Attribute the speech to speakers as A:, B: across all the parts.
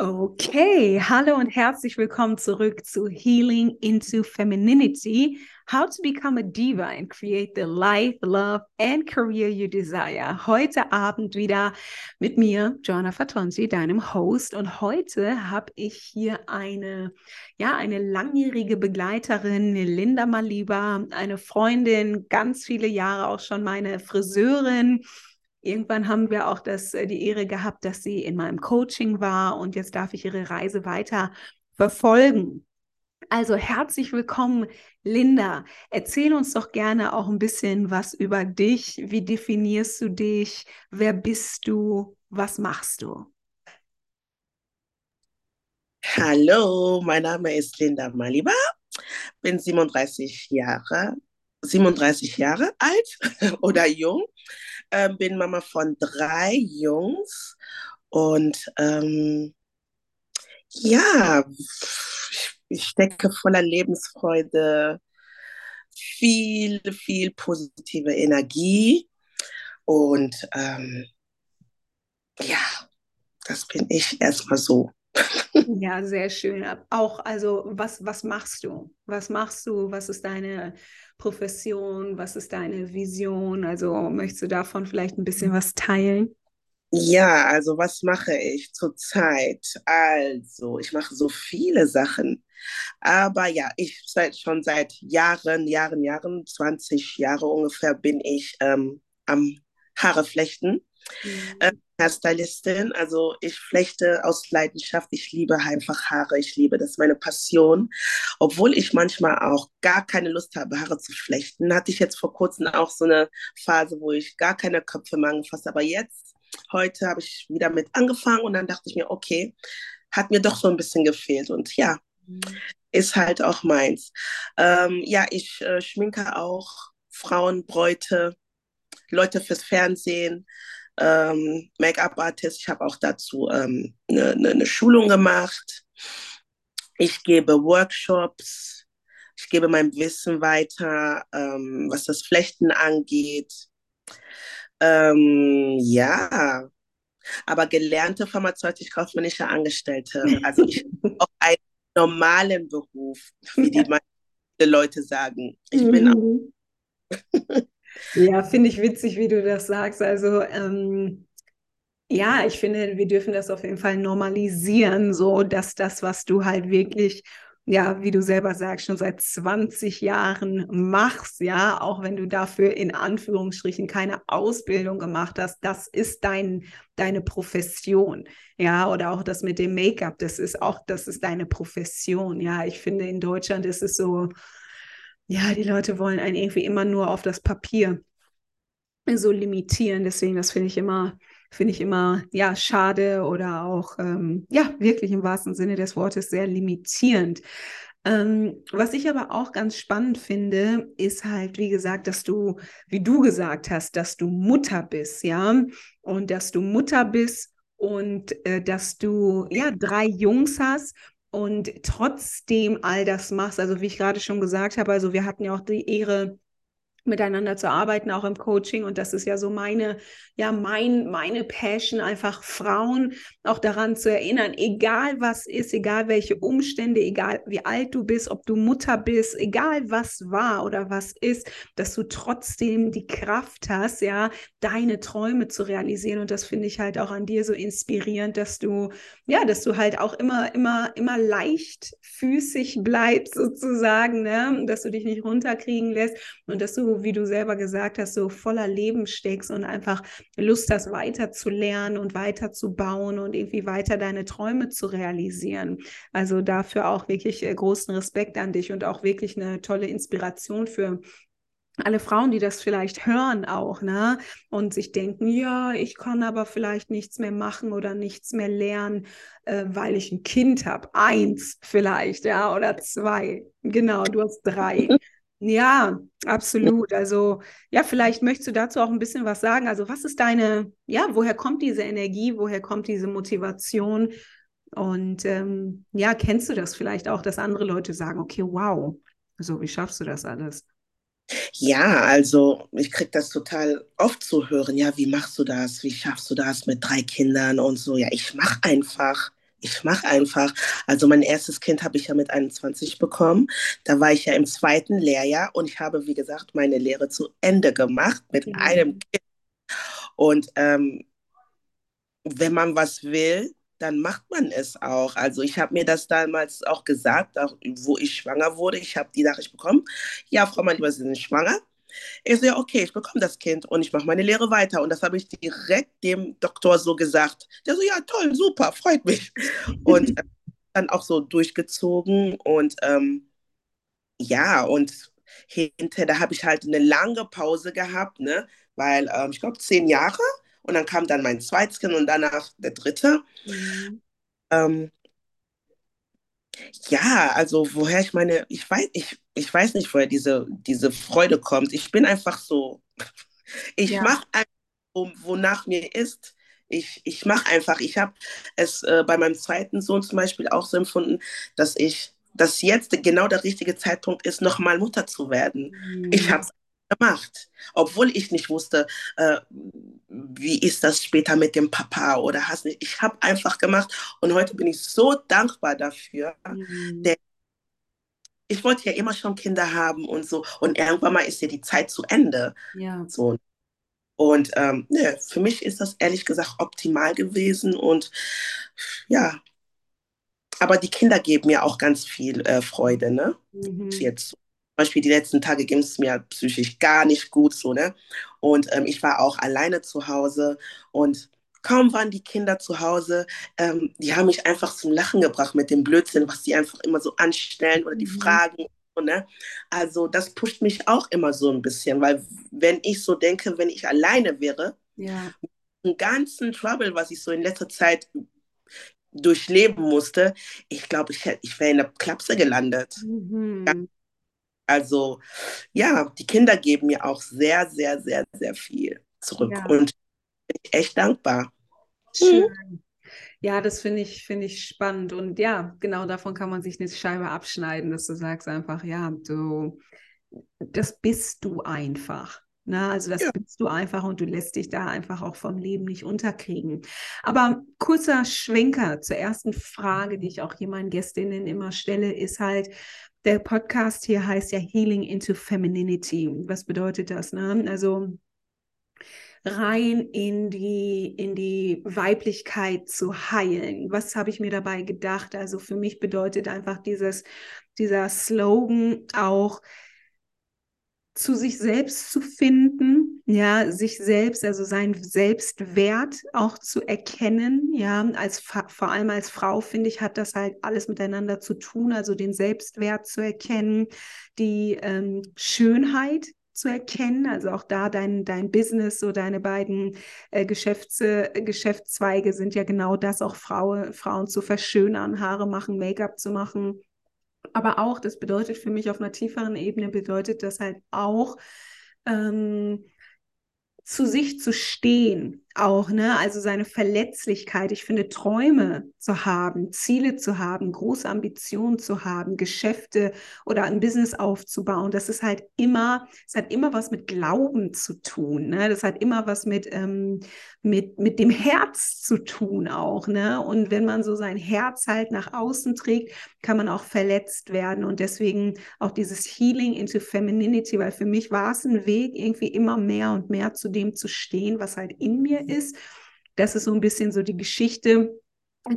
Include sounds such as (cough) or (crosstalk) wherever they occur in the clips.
A: Okay, hallo und herzlich willkommen zurück zu Healing into Femininity. How to become a diva and create the life, love and career you desire. Heute Abend wieder mit mir, Joanna Fatonzi, deinem Host. Und heute habe ich hier eine, ja, eine langjährige Begleiterin, Linda Maliba, eine Freundin, ganz viele Jahre auch schon meine Friseurin Irgendwann haben wir auch das, äh, die Ehre gehabt, dass sie in meinem Coaching war und jetzt darf ich ihre Reise weiter verfolgen. Also herzlich willkommen, Linda. Erzähl uns doch gerne auch ein bisschen was über dich. Wie definierst du dich? Wer bist du? Was machst du?
B: Hallo, mein Name ist Linda Maliba, bin 37 Jahre, 37 Jahre alt (laughs) oder jung äh, bin Mama von drei Jungs und ähm, ja, ich stecke voller Lebensfreude, viel, viel positive Energie und ähm, ja, das bin ich erstmal so. (laughs)
A: Ja, sehr schön. Auch, also, was, was machst du? Was machst du? Was ist deine Profession? Was ist deine Vision? Also, möchtest du davon vielleicht ein bisschen was teilen?
B: Ja, also was mache ich zurzeit? Also, ich mache so viele Sachen. Aber ja, ich seit schon seit Jahren, Jahren, Jahren, 20 Jahre ungefähr bin ich ähm, am Haare flechten. Mhm. Hairstylistin, also ich flechte aus Leidenschaft. Ich liebe einfach Haare. Ich liebe das, meine Passion. Obwohl ich manchmal auch gar keine Lust habe, Haare zu flechten, hatte ich jetzt vor kurzem auch so eine Phase, wo ich gar keine Köpfe mehr angefasst. Aber jetzt, heute habe ich wieder mit angefangen und dann dachte ich mir, okay, hat mir doch so ein bisschen gefehlt. Und ja, mhm. ist halt auch meins. Ähm, ja, ich äh, schminke auch Frauen, Bräute, Leute fürs Fernsehen ähm, Make-up-Artist. Ich habe auch dazu ähm, eine, ne, ne Schulung gemacht. Ich gebe Workshops. Ich gebe mein Wissen weiter, ähm, was das Flechten angeht. Ähm, ja, aber gelernte pharmazeutisch-kaufmännische Angestellte. Also ich (laughs) habe auch einen normalen Beruf, wie die meisten Leute sagen. Ich bin auch
A: mhm. (laughs) Ja, finde ich witzig, wie du das sagst. Also ähm, ja, ich finde, wir dürfen das auf jeden Fall normalisieren, so dass das, was du halt wirklich, ja, wie du selber sagst, schon seit 20 Jahren machst, ja, auch wenn du dafür in Anführungsstrichen keine Ausbildung gemacht hast, das ist dein, deine Profession, ja, oder auch das mit dem Make-up, das ist auch, das ist deine Profession, ja. Ich finde, in Deutschland ist es so, ja, die Leute wollen einen irgendwie immer nur auf das Papier so limitieren. Deswegen, das finde ich immer, finde ich immer, ja, schade oder auch, ähm, ja, wirklich im wahrsten Sinne des Wortes sehr limitierend. Ähm, was ich aber auch ganz spannend finde, ist halt, wie gesagt, dass du, wie du gesagt hast, dass du Mutter bist, ja, und dass du Mutter bist und äh, dass du, ja, drei Jungs hast und trotzdem all das machst. Also wie ich gerade schon gesagt habe, also wir hatten ja auch die Ehre, miteinander zu arbeiten, auch im Coaching. Und das ist ja so meine, ja, mein, meine Passion, einfach Frauen auch daran zu erinnern, egal was ist, egal welche Umstände, egal wie alt du bist, ob du Mutter bist, egal was war oder was ist, dass du trotzdem die Kraft hast, ja, deine Träume zu realisieren. Und das finde ich halt auch an dir so inspirierend, dass du, ja, dass du halt auch immer, immer, immer leichtfüßig bleibst sozusagen, ne? dass du dich nicht runterkriegen lässt und dass du wie du selber gesagt hast, so voller Leben steckst und einfach Lust hast, weiter zu lernen und weiter zu bauen und irgendwie weiter deine Träume zu realisieren. Also dafür auch wirklich äh, großen Respekt an dich und auch wirklich eine tolle Inspiration für alle Frauen, die das vielleicht hören auch, ne, und sich denken, ja, ich kann aber vielleicht nichts mehr machen oder nichts mehr lernen, äh, weil ich ein Kind habe. Eins vielleicht, ja, oder zwei. Genau, du hast drei. (laughs) Ja, absolut. Also, ja, vielleicht möchtest du dazu auch ein bisschen was sagen. Also, was ist deine, ja, woher kommt diese Energie, woher kommt diese Motivation? Und ähm, ja, kennst du das vielleicht auch, dass andere Leute sagen, okay, wow, so, wie schaffst du das alles?
B: Ja, also ich kriege das total oft zu hören. Ja, wie machst du das? Wie schaffst du das mit drei Kindern und so? Ja, ich mache einfach. Ich mache einfach. Also mein erstes Kind habe ich ja mit 21 bekommen. Da war ich ja im zweiten Lehrjahr und ich habe, wie gesagt, meine Lehre zu Ende gemacht mit mhm. einem Kind. Und ähm, wenn man was will, dann macht man es auch. Also ich habe mir das damals auch gesagt, auch wo ich schwanger wurde. Ich habe die Nachricht bekommen. Ja, Frau Mann, Sie sind schwanger. Ich so, ja, okay, ich bekomme das Kind und ich mache meine Lehre weiter. Und das habe ich direkt dem Doktor so gesagt. Der so, ja, toll, super, freut mich. (laughs) Und äh, dann auch so durchgezogen. Und ähm, ja, und hinterher, da habe ich halt eine lange Pause gehabt, ne? Weil ähm, ich glaube, zehn Jahre. Und dann kam dann mein zweites Kind und danach der dritte. Mhm. Ähm, ja, also woher ich meine, ich weiß, ich, ich weiß nicht, woher diese, diese Freude kommt. Ich bin einfach so, ich ja. mache einfach, wonach mir ist. Ich, ich mache einfach, ich habe es äh, bei meinem zweiten Sohn zum Beispiel auch so empfunden, dass ich, dass jetzt genau der richtige Zeitpunkt ist, nochmal Mutter zu werden. Mhm. Ich habe es gemacht, obwohl ich nicht wusste, äh, wie ist das später mit dem Papa oder hast nicht. Ich habe einfach gemacht und heute bin ich so dankbar dafür. Mhm. Denn ich wollte ja immer schon Kinder haben und so und irgendwann mal ist ja die Zeit zu Ende.
A: Ja.
B: So. Und ähm, ne, für mich ist das ehrlich gesagt optimal gewesen und ja, aber die Kinder geben mir auch ganz viel äh, Freude, ne? Mhm. Jetzt Beispiel die letzten Tage ging es mir psychisch gar nicht gut so, ne? Und ähm, ich war auch alleine zu Hause und kaum waren die Kinder zu Hause, ähm, die haben mich einfach zum Lachen gebracht mit dem Blödsinn, was die einfach immer so anstellen oder die mhm. Fragen. Ne? Also das pusht mich auch immer so ein bisschen, weil wenn ich so denke, wenn ich alleine wäre,
A: ja.
B: den ganzen Trouble, was ich so in letzter Zeit durchleben musste, ich glaube, ich, ich wäre in der Klapse gelandet. Mhm. Also ja, die Kinder geben mir auch sehr, sehr, sehr, sehr viel zurück ja. und bin ich echt dankbar.
A: Schön. Hm. Ja, das finde ich, finde ich spannend. Und ja, genau davon kann man sich eine Scheibe abschneiden, dass du sagst einfach, ja, du, das bist du einfach. Na, ne? also das ja. bist du einfach und du lässt dich da einfach auch vom Leben nicht unterkriegen. Aber kurzer Schwenker zur ersten Frage, die ich auch hier meinen Gästinnen immer stelle, ist halt, der Podcast hier heißt ja Healing into Femininity. Was bedeutet das? Ne? Also rein in die, in die Weiblichkeit zu heilen. Was habe ich mir dabei gedacht? Also für mich bedeutet einfach dieses, dieser Slogan auch, zu sich selbst zu finden, ja, sich selbst, also seinen Selbstwert auch zu erkennen, ja, als vor allem als Frau finde ich, hat das halt alles miteinander zu tun, also den Selbstwert zu erkennen, die ähm, Schönheit zu erkennen, also auch da dein, dein Business, so deine beiden äh, Geschäfts, äh, Geschäftszweige sind ja genau das, auch Frau, Frauen zu verschönern, Haare machen, Make-up zu machen, aber auch, das bedeutet für mich auf einer tieferen Ebene, bedeutet das halt auch, ähm, zu sich zu stehen, auch, ne? Also seine Verletzlichkeit. Ich finde, Träume zu haben, Ziele zu haben, große Ambitionen zu haben, Geschäfte oder ein Business aufzubauen, das ist halt immer, es hat immer was mit Glauben zu tun, ne? Das hat immer was mit, ähm, mit, mit dem Herz zu tun auch, ne? Und wenn man so sein Herz halt nach außen trägt, kann man auch verletzt werden und deswegen auch dieses Healing into Femininity, weil für mich war es ein Weg, irgendwie immer mehr und mehr zu dem zu stehen, was halt in mir ist. Das ist so ein bisschen so die Geschichte,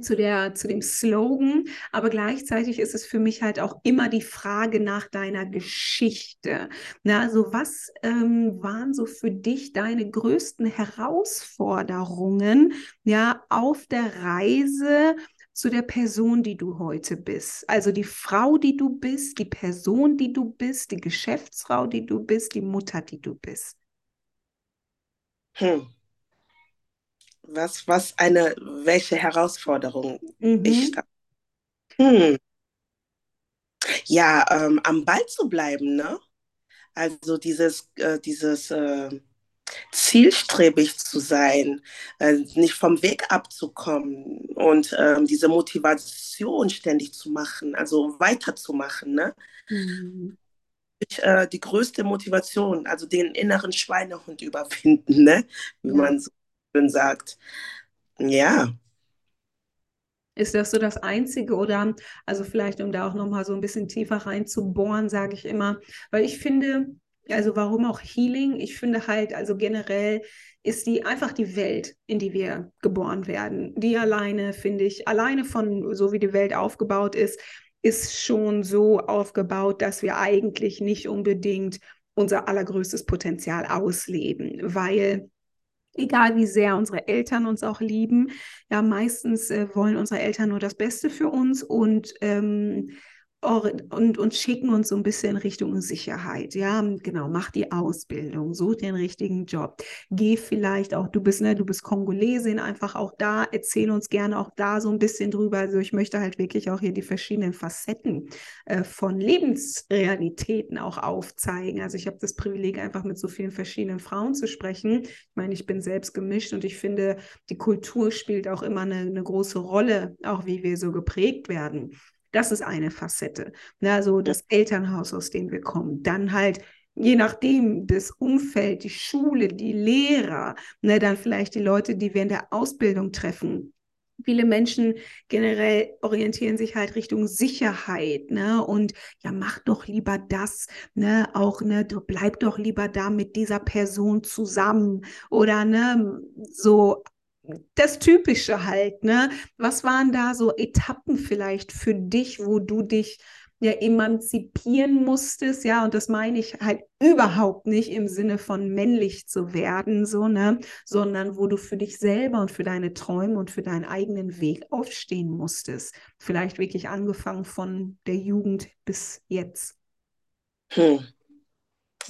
A: zu, der, zu dem Slogan, aber gleichzeitig ist es für mich halt auch immer die Frage nach deiner Geschichte. Na, also was ähm, waren so für dich deine größten Herausforderungen ja, auf der Reise zu der Person, die du heute bist? Also die Frau, die du bist, die Person, die du bist, die Geschäftsfrau, die du bist, die Mutter, die du bist.
B: Hm was, was eine, welche Herausforderung mhm. ich da. Hm. Ja, ähm, am Ball zu bleiben, ne? Also dieses, äh, dieses äh, zielstrebig zu sein, äh, nicht vom Weg abzukommen und ähm, diese Motivation ständig zu machen, also weiterzumachen, ne? Mhm. Ich, äh, die größte Motivation, also den inneren Schweinehund überwinden, ne? Wie ja. man so schön sagt. Ja.
A: Ist das so das Einzige oder, also vielleicht, um da auch nochmal so ein bisschen tiefer reinzubohren, sage ich immer, weil ich finde, also warum auch Healing? Ich finde halt, also generell ist die einfach die Welt, in die wir geboren werden. Die alleine, finde ich, alleine von so wie die Welt aufgebaut ist, ist schon so aufgebaut, dass wir eigentlich nicht unbedingt unser allergrößtes Potenzial ausleben, weil egal wie sehr unsere Eltern uns auch lieben, ja, meistens äh, wollen unsere Eltern nur das Beste für uns und ähm, und, und schicken uns so ein bisschen Richtung Sicherheit. Ja, genau, mach die Ausbildung, such den richtigen Job. Geh vielleicht auch, du bist, ne, du bist Kongolesin, einfach auch da, erzähl uns gerne auch da so ein bisschen drüber. Also ich möchte halt wirklich auch hier die verschiedenen Facetten äh, von Lebensrealitäten auch aufzeigen. Also ich habe das Privileg, einfach mit so vielen verschiedenen Frauen zu sprechen. Ich meine, ich bin selbst gemischt und ich finde, die Kultur spielt auch immer eine, eine große Rolle, auch wie wir so geprägt werden. Das ist eine Facette. Ne? So das Elternhaus, aus dem wir kommen. Dann halt je nachdem das Umfeld, die Schule, die Lehrer, ne, dann vielleicht die Leute, die wir in der Ausbildung treffen. Viele Menschen generell orientieren sich halt Richtung Sicherheit, ne? Und ja, mach doch lieber das, ne? Auch, ne, du bleib doch lieber da mit dieser Person zusammen oder ne, so das Typische halt, ne? Was waren da so Etappen vielleicht für dich, wo du dich ja emanzipieren musstest, ja, und das meine ich halt überhaupt nicht im Sinne von männlich zu werden, so, ne, sondern wo du für dich selber und für deine Träume und für deinen eigenen Weg aufstehen musstest. Vielleicht wirklich angefangen von der Jugend bis jetzt.
B: Hm.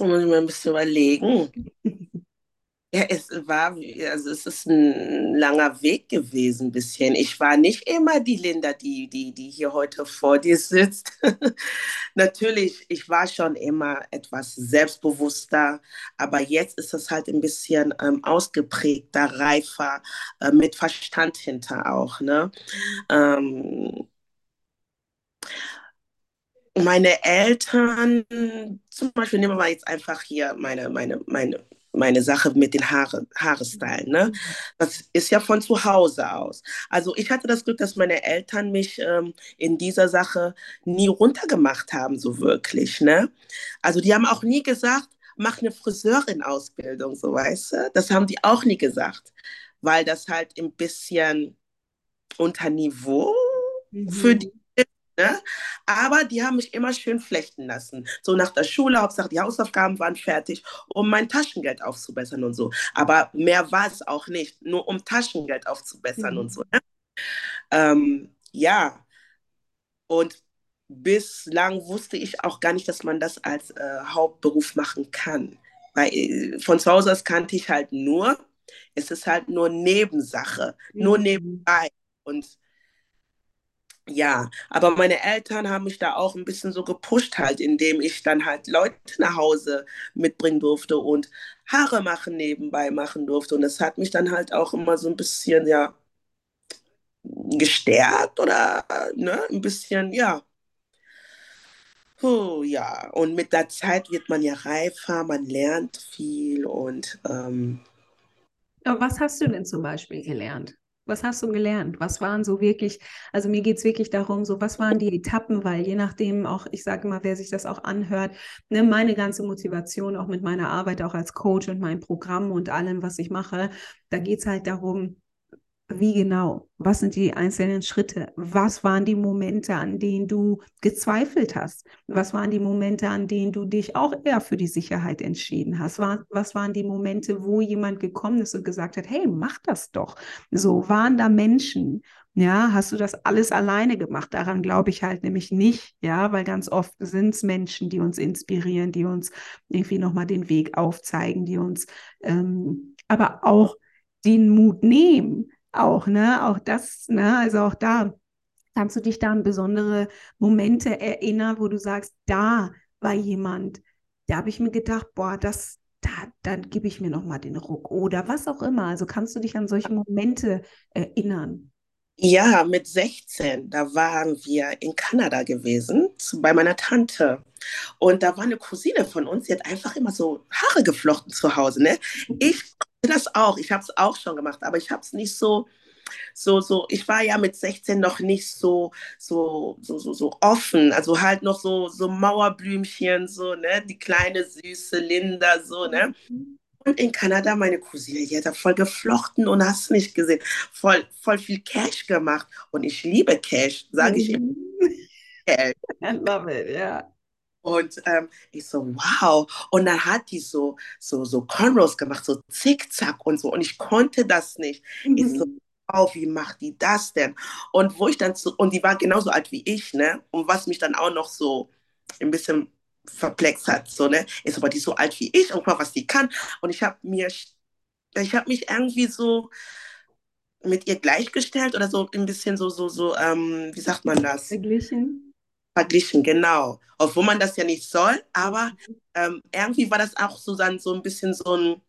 B: Muss ich mal ein bisschen überlegen. (laughs) Ja, es war, also es ist ein langer Weg gewesen, ein bisschen. Ich war nicht immer die Linda, die, die, die hier heute vor dir sitzt. (laughs) Natürlich, ich war schon immer etwas selbstbewusster, aber jetzt ist es halt ein bisschen ähm, ausgeprägter, reifer, äh, mit Verstand hinter auch. Ne? Ähm, meine Eltern, zum Beispiel nehmen wir mal jetzt einfach hier meine, meine, meine meine Sache mit den Haare, Haarestylen. Ne? Mhm. Das ist ja von zu Hause aus. Also ich hatte das Glück, dass meine Eltern mich ähm, in dieser Sache nie runtergemacht haben, so wirklich. Ne? Also die haben auch nie gesagt, mach eine Friseurin-Ausbildung, so weißt du. Das haben die auch nie gesagt, weil das halt ein bisschen unter Niveau mhm. für die Ne? Aber die haben mich immer schön flechten lassen. So nach der Schule, Hauptsache die Hausaufgaben waren fertig, um mein Taschengeld aufzubessern und so. Aber mehr war es auch nicht, nur um Taschengeld aufzubessern mhm. und so. Ne? Ähm, ja, und bislang wusste ich auch gar nicht, dass man das als äh, Hauptberuf machen kann. Weil äh, von zu Hause aus kannte ich halt nur, es ist halt nur Nebensache, mhm. nur nebenbei. Und ja, aber meine Eltern haben mich da auch ein bisschen so gepusht halt, indem ich dann halt Leute nach Hause mitbringen durfte und Haare machen nebenbei machen durfte. Und das hat mich dann halt auch immer so ein bisschen, ja, gestärkt oder, ne, ein bisschen, ja. Puh, ja, und mit der Zeit wird man ja reifer, man lernt viel und. Ähm,
A: aber was hast du denn zum Beispiel gelernt? Was hast du gelernt? Was waren so wirklich, also mir geht es wirklich darum, so was waren die Etappen, weil je nachdem auch, ich sage mal, wer sich das auch anhört, ne, meine ganze Motivation auch mit meiner Arbeit auch als Coach und meinem Programm und allem, was ich mache, da geht es halt darum, wie genau? Was sind die einzelnen Schritte? Was waren die Momente, an denen du gezweifelt hast? Was waren die Momente, an denen du dich auch eher für die Sicherheit entschieden hast? Was waren die Momente, wo jemand gekommen ist und gesagt hat, hey, mach das doch. So waren da Menschen. Ja, hast du das alles alleine gemacht? Daran glaube ich halt nämlich nicht, ja, weil ganz oft sind es Menschen, die uns inspirieren, die uns irgendwie nochmal den Weg aufzeigen, die uns ähm, aber auch den Mut nehmen, auch, ne? Auch das, ne? Also auch da kannst du dich da an besondere Momente erinnern, wo du sagst, da war jemand, da habe ich mir gedacht, boah, das, da, dann gebe ich mir nochmal den Ruck oder was auch immer. Also kannst du dich an solche Momente erinnern?
B: Ja, mit 16, da waren wir in Kanada gewesen, zu, bei meiner Tante. Und da war eine Cousine von uns, die hat einfach immer so Haare geflochten zu Hause. Ne? Ich das auch. Ich habe es auch schon gemacht, aber ich habe es nicht so so, so, ich war ja mit 16 noch nicht so, so, so, so, so offen. Also halt noch so, so Mauerblümchen, so, ne, die kleine süße Linda, so, ne.
A: Mhm.
B: Und in Kanada, meine Cousine, die hat da voll geflochten und hast nicht gesehen, voll, voll viel Cash gemacht. Und ich liebe Cash, sage ich immer.
A: Mhm. (laughs)
B: Cash. (laughs)
A: I love it, ja.
B: Und ähm, ich so, wow. Und dann hat die so, so, so Cornrows gemacht, so zickzack und so. Und ich konnte das nicht. Ich so,
A: Mhm.
B: wow, wie macht die das denn? Und wo ich dann so, und die war genauso alt wie ich, ne? Und was mich dann auch noch so ein bisschen verplext hat, so, ne? Ist aber die so alt wie ich und guck mal, was die kann. Und ich habe mir, ich habe mich irgendwie so mit ihr gleichgestellt oder so ein bisschen so, so, so, ähm, wie sagt man das?
A: Verglichen.
B: verglichen, genau. Obwohl man das ja nicht soll, aber ähm, irgendwie war das auch so dann so ein bisschen so ein,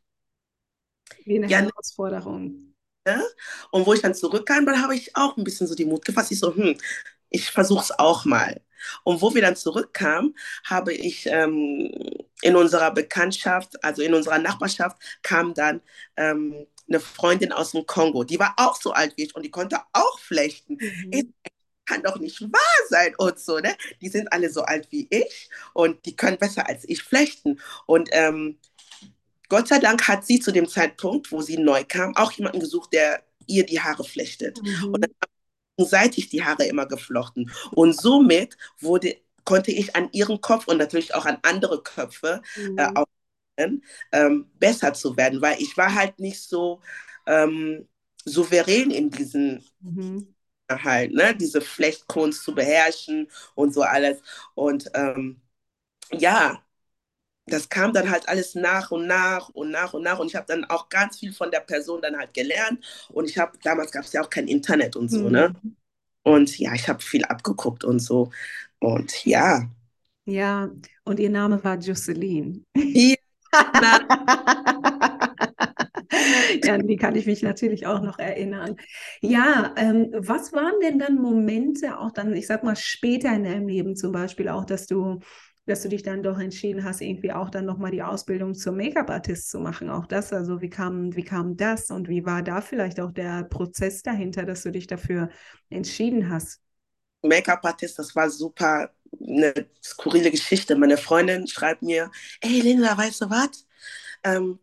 A: Wie eine
B: ja,
A: Herausforderung.
B: ne? Und wo ich dann zurückkam, dann habe ich auch ein bisschen so die Mut gefasst. Ich so, hm, ich versuche es auch mal. Und wo wir dann zurückkamen, habe ich ähm, in unserer Bekanntschaft, also in unserer Nachbarschaft, kam dann ähm, eine Freundin aus dem Kongo. Die war auch so alt wie ich und die konnte auch flechten. Ich
A: Mhm.
B: kann doch nicht wahr sein und so, ne? Die sind alle so alt wie ich und die können besser als ich flechten. Und ähm, Gott sei Dank hat sie zu dem Zeitpunkt, wo sie neu kam, auch jemanden gesucht, der ihr die Haare flechtet. Und
A: Mhm.
B: dann seitig die Haare immer geflochten. Und somit wurde, konnte ich an ihren Kopf und natürlich auch an andere Köpfe äh,
A: Mhm.
B: auch ähm, besser zu werden, weil ich war halt nicht so ähm, souverän in diesen
A: Mhm.
B: halt, ne, diese Flechtkunst zu beherrschen und so alles. Und ähm, ja, das kam dann halt alles nach und nach und nach und nach. Und ich habe dann auch ganz viel von der Person dann halt gelernt. Und ich habe, damals gab es ja auch kein Internet und so, ne?
A: Mhm.
B: Und ja, ich habe viel abgeguckt und so. Und ja.
A: Ja, und ihr Name war Jocelyn.
B: Ja, (laughs)
A: Ja, die kann ich mich natürlich auch noch erinnern. Ja, ähm, was waren denn dann Momente, auch dann, ich sag mal, später in deinem Leben zum Beispiel auch, dass du, dass du dich dann doch entschieden hast, irgendwie auch dann nochmal die Ausbildung zum Make-up-Artist zu machen? Auch das, also wie kam, wie kam das und wie war da vielleicht auch der Prozess dahinter, dass du dich dafür entschieden hast?
B: Make-up-Artist, das war super eine skurrile Geschichte. Meine Freundin schreibt mir, ey Linda, weißt du was? Ähm,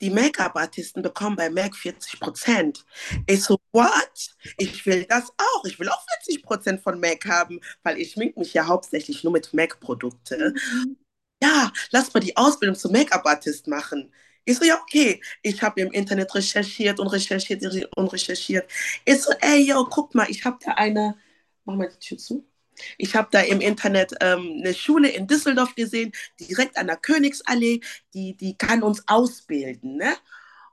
B: die Make-up-Artisten bekommen bei MAC 40 Prozent. Ich so, what? Ich will das auch. Ich will auch 40 Prozent von MAC haben, weil ich schmink mich ja hauptsächlich nur mit MAC-Produkte.
A: Mhm.
B: Ja, lass mal die Ausbildung zum Make-up-Artist machen. Ich so, ja, okay. Ich habe im Internet recherchiert und recherchiert und recherchiert. Ich so, ey, yo, guck mal, ich habe da eine, mach mal die Tür zu. Ich habe da im Internet ähm, eine Schule in Düsseldorf gesehen, direkt an der Königsallee, die, die kann uns ausbilden. Ne?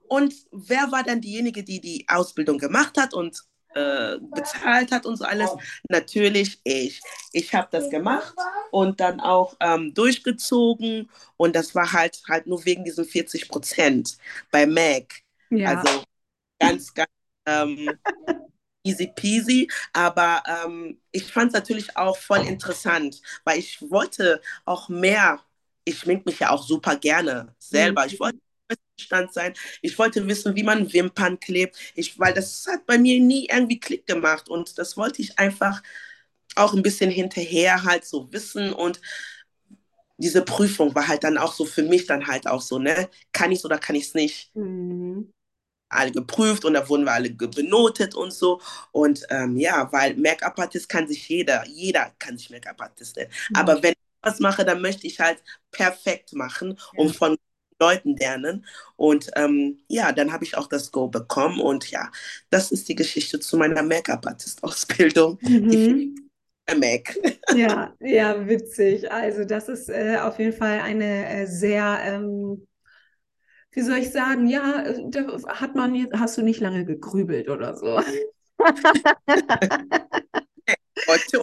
B: Und wer war dann diejenige, die die Ausbildung gemacht hat und äh, bezahlt hat und so alles? Natürlich ich. Ich habe das gemacht und dann auch ähm, durchgezogen und das war halt halt nur wegen diesen 40 Prozent bei Mac.
A: Ja.
B: Also ganz, ganz ähm, (laughs) easy peasy, aber ähm, ich fand es natürlich auch voll interessant, weil ich wollte auch mehr, ich schmink mich ja auch super gerne selber, ich wollte Stand sein. Ich wollte wissen, wie man Wimpern klebt, ich, weil das hat bei mir nie irgendwie Klick gemacht und das wollte ich einfach auch ein bisschen hinterher halt so wissen und diese Prüfung war halt dann auch so für mich dann halt auch so, ne, kann ich es oder kann ich es nicht?
A: Mhm.
B: Alle geprüft und da wurden wir alle benotet und so. Und ähm, ja, weil Make-up-Artist kann sich jeder, jeder kann sich Make-up-Artist nennen.
A: Mhm.
B: Aber wenn ich was mache, dann möchte ich halt perfekt machen und
A: Ja.
B: von Leuten lernen. Und ähm, ja, dann habe ich auch das Go bekommen. Und ja, das ist die Geschichte zu meiner Make-up-Artist-Ausbildung.
A: Mhm.
B: Mac.
A: Ja, ja, witzig. Also das ist äh, auf jeden Fall eine äh, sehr, ähm, wie soll ich sagen, ja, äh, da hat man jetzt, hast du nicht lange gegrübelt oder so. (laughs)
B: Wollte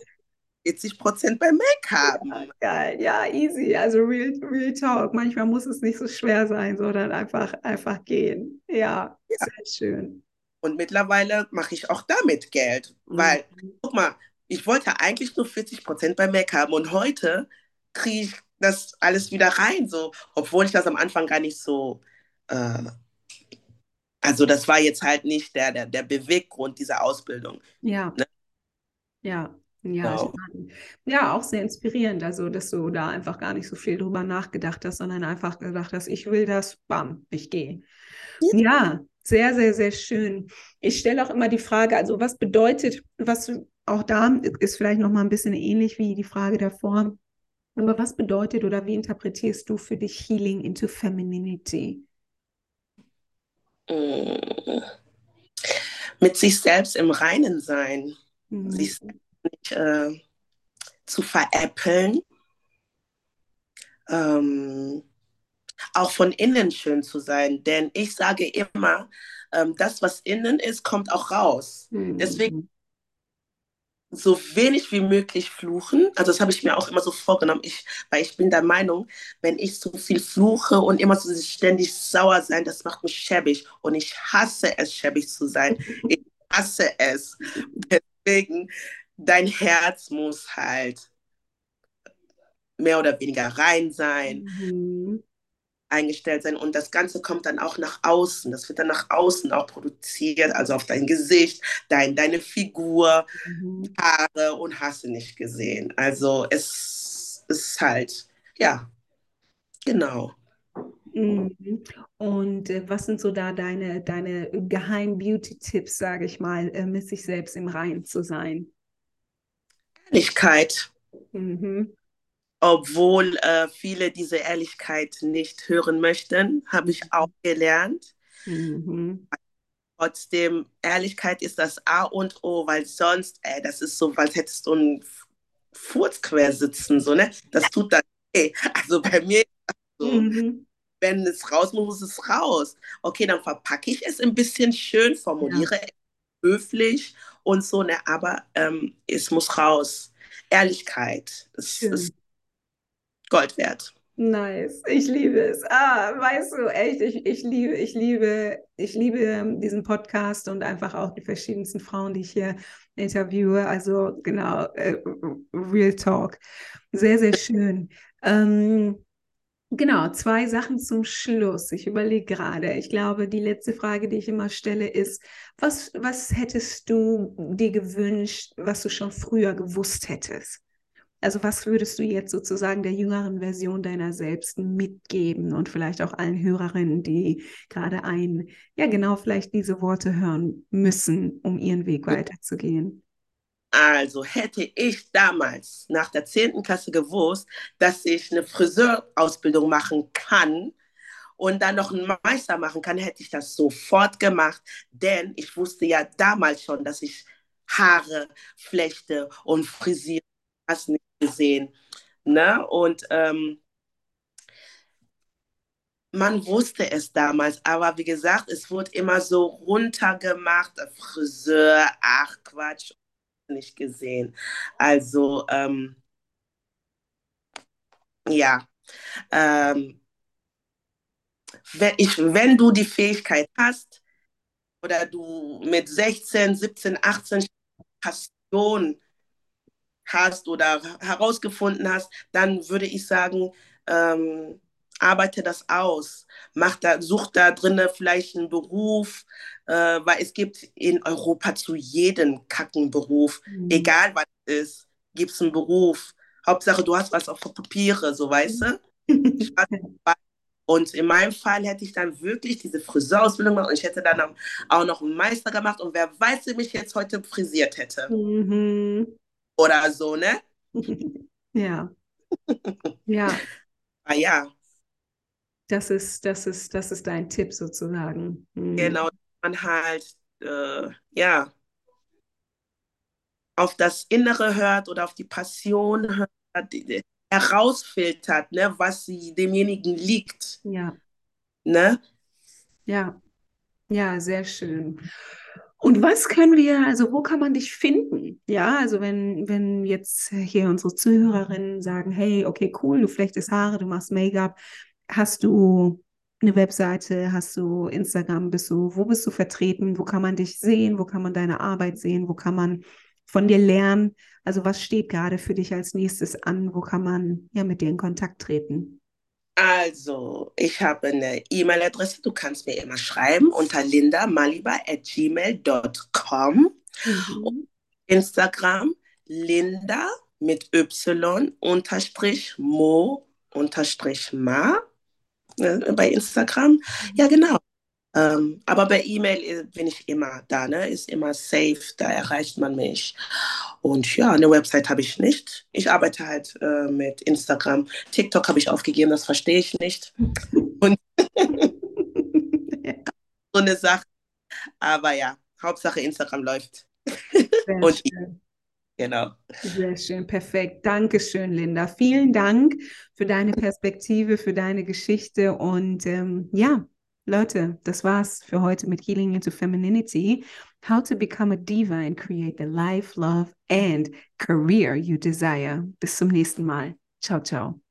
B: 40 Prozent bei Mac haben.
A: Ja, geil, ja, easy. Also real, real talk. Manchmal muss es nicht so schwer sein, sondern einfach, einfach gehen. Ja,
B: Ja.
A: sehr schön.
B: Und mittlerweile mache ich auch damit Geld, weil
A: Mhm.
B: guck mal, ich wollte eigentlich nur 40 Prozent bei Mac haben und heute kriege ich das alles wieder rein, so, obwohl ich das am Anfang gar nicht so äh, also das war jetzt halt nicht der, der, der Beweggrund dieser Ausbildung.
A: Ja.
B: Ne?
A: Ja. Ja, genau. ja, auch sehr inspirierend, also dass du da einfach gar nicht so viel drüber nachgedacht hast, sondern einfach gedacht hast, ich will das, bam, ich gehe. Ja. ja, sehr, sehr, sehr schön. Ich stelle auch immer die Frage, also was bedeutet, was auch da ist vielleicht noch mal ein bisschen ähnlich wie die Frage davor, aber was bedeutet oder wie interpretierst du für dich Healing into Femininity?
B: Mm. Mit sich selbst im Reinen sein, mhm. sich nicht äh, zu veräppeln, ähm, auch von innen schön zu sein. Denn ich sage immer, ähm, das, was innen ist, kommt auch raus. Mhm. Deswegen so wenig wie möglich fluchen. Also das habe ich mir auch immer so vorgenommen, ich, weil ich bin der Meinung, wenn ich so viel fluche und immer so ständig sauer sein, das macht mich schäbig. Und ich hasse es, schäbig zu sein. Ich hasse es. Deswegen, dein Herz muss halt mehr oder weniger rein sein. Mhm eingestellt sein und das Ganze kommt dann auch nach außen. Das wird dann nach außen auch produziert, also auf dein Gesicht, dein, deine Figur, mhm. Haare und hast du nicht gesehen. Also es ist halt, ja, genau.
A: Mhm. Und äh, was sind so da deine, deine Geheim-Beauty-Tipps, sage ich mal, äh, mit sich selbst im Reinen zu sein?
B: Ehrlichkeit. Mhm obwohl äh, viele diese Ehrlichkeit nicht hören möchten, habe ich auch gelernt. Mhm. Trotzdem, Ehrlichkeit ist das A und O, weil sonst, ey, das ist so, als hättest du einen Furz quer sitzen, so, ne? Das tut dann weh. Also bei mir ist so, mhm. wenn es raus muss, muss es raus. Okay, dann verpacke ich es ein bisschen schön, formuliere ja. höflich und so, ne? Aber ähm, es muss raus. Ehrlichkeit. Das, das Gold wert.
A: Nice, ich liebe es. Ah, weißt du, echt, ich, ich liebe, ich liebe, ich liebe diesen Podcast und einfach auch die verschiedensten Frauen, die ich hier interviewe. Also genau, äh, Real Talk. Sehr, sehr schön. Ähm, genau, zwei Sachen zum Schluss. Ich überlege gerade. Ich glaube, die letzte Frage, die ich immer stelle, ist, was, was hättest du dir gewünscht, was du schon früher gewusst hättest? Also was würdest du jetzt sozusagen der jüngeren Version deiner selbst mitgeben und vielleicht auch allen Hörerinnen, die gerade ein, ja genau, vielleicht diese Worte hören müssen, um ihren Weg weiterzugehen?
B: Also hätte ich damals nach der 10. Klasse gewusst, dass ich eine Friseurausbildung machen kann und dann noch einen Meister machen kann, hätte ich das sofort gemacht. Denn ich wusste ja damals schon, dass ich Haare flechte und frisiere. Hast nicht gesehen. Ne? Und ähm, man wusste es damals, aber wie gesagt, es wurde immer so runtergemacht, Friseur, ach Quatsch, nicht gesehen. Also, ähm, ja, ähm, wenn, ich, wenn du die Fähigkeit hast oder du mit 16, 17, 18 Passion hast oder herausgefunden hast, dann würde ich sagen, ähm, arbeite das aus. Mach da, such da drinnen vielleicht einen Beruf, äh, weil es gibt in Europa zu jedem kacken Beruf, mhm. egal was es ist, gibt es einen Beruf. Hauptsache, du hast was auf Papiere, so weißt du? Und in meinem Fall hätte ich dann wirklich diese Friseurausbildung gemacht und ich hätte dann auch noch einen Meister gemacht und wer weiß, wie mich jetzt heute frisiert hätte. Mhm oder so, ne?
A: ja. Ja.
B: Ah ja.
A: Das ist, das ist, das ist dein Tipp sozusagen.
B: Mhm. Genau, man halt, äh, ja, auf das Innere hört oder auf die Passion hört, herausfiltert, ne, was sie demjenigen liegt.
A: Ja.
B: Ne?
A: Ja. Ja, sehr schön. Und was können wir, also wo kann man dich finden? Ja, also wenn, wenn jetzt hier unsere Zuhörerinnen sagen, hey, okay, cool, du flechtest Haare, du machst Make-up, hast du eine Webseite, hast du Instagram, bist du, wo bist du vertreten, wo kann man dich sehen, wo kann man deine Arbeit sehen, wo kann man von dir lernen? Also was steht gerade für dich als nächstes an, wo kann man ja mit dir in Kontakt treten?
B: Also, ich habe eine E-Mail-Adresse, du kannst mir immer schreiben unter lindamaliba.gmail.com. Mhm. Instagram Linda mit Y unterstrich Mo unterstrich Ma ne, bei Instagram. Mhm. Ja, genau. Ähm, aber bei E-Mail bin ich immer da, ne? ist immer safe, da erreicht man mich. Und ja, eine Website habe ich nicht. Ich arbeite halt äh, mit Instagram. TikTok habe ich aufgegeben, das verstehe ich nicht. Und (laughs) so eine Sache. Aber ja, Hauptsache Instagram läuft. Sehr Und schön. Genau.
A: Sehr schön, perfekt. Dankeschön, Linda. Vielen Dank für deine Perspektive, für deine Geschichte und ähm, ja, Leute, das war's für heute mit Healing into Femininity. How to become a diva and create the life, love and career you desire. Bis zum nächsten Mal. Ciao, ciao.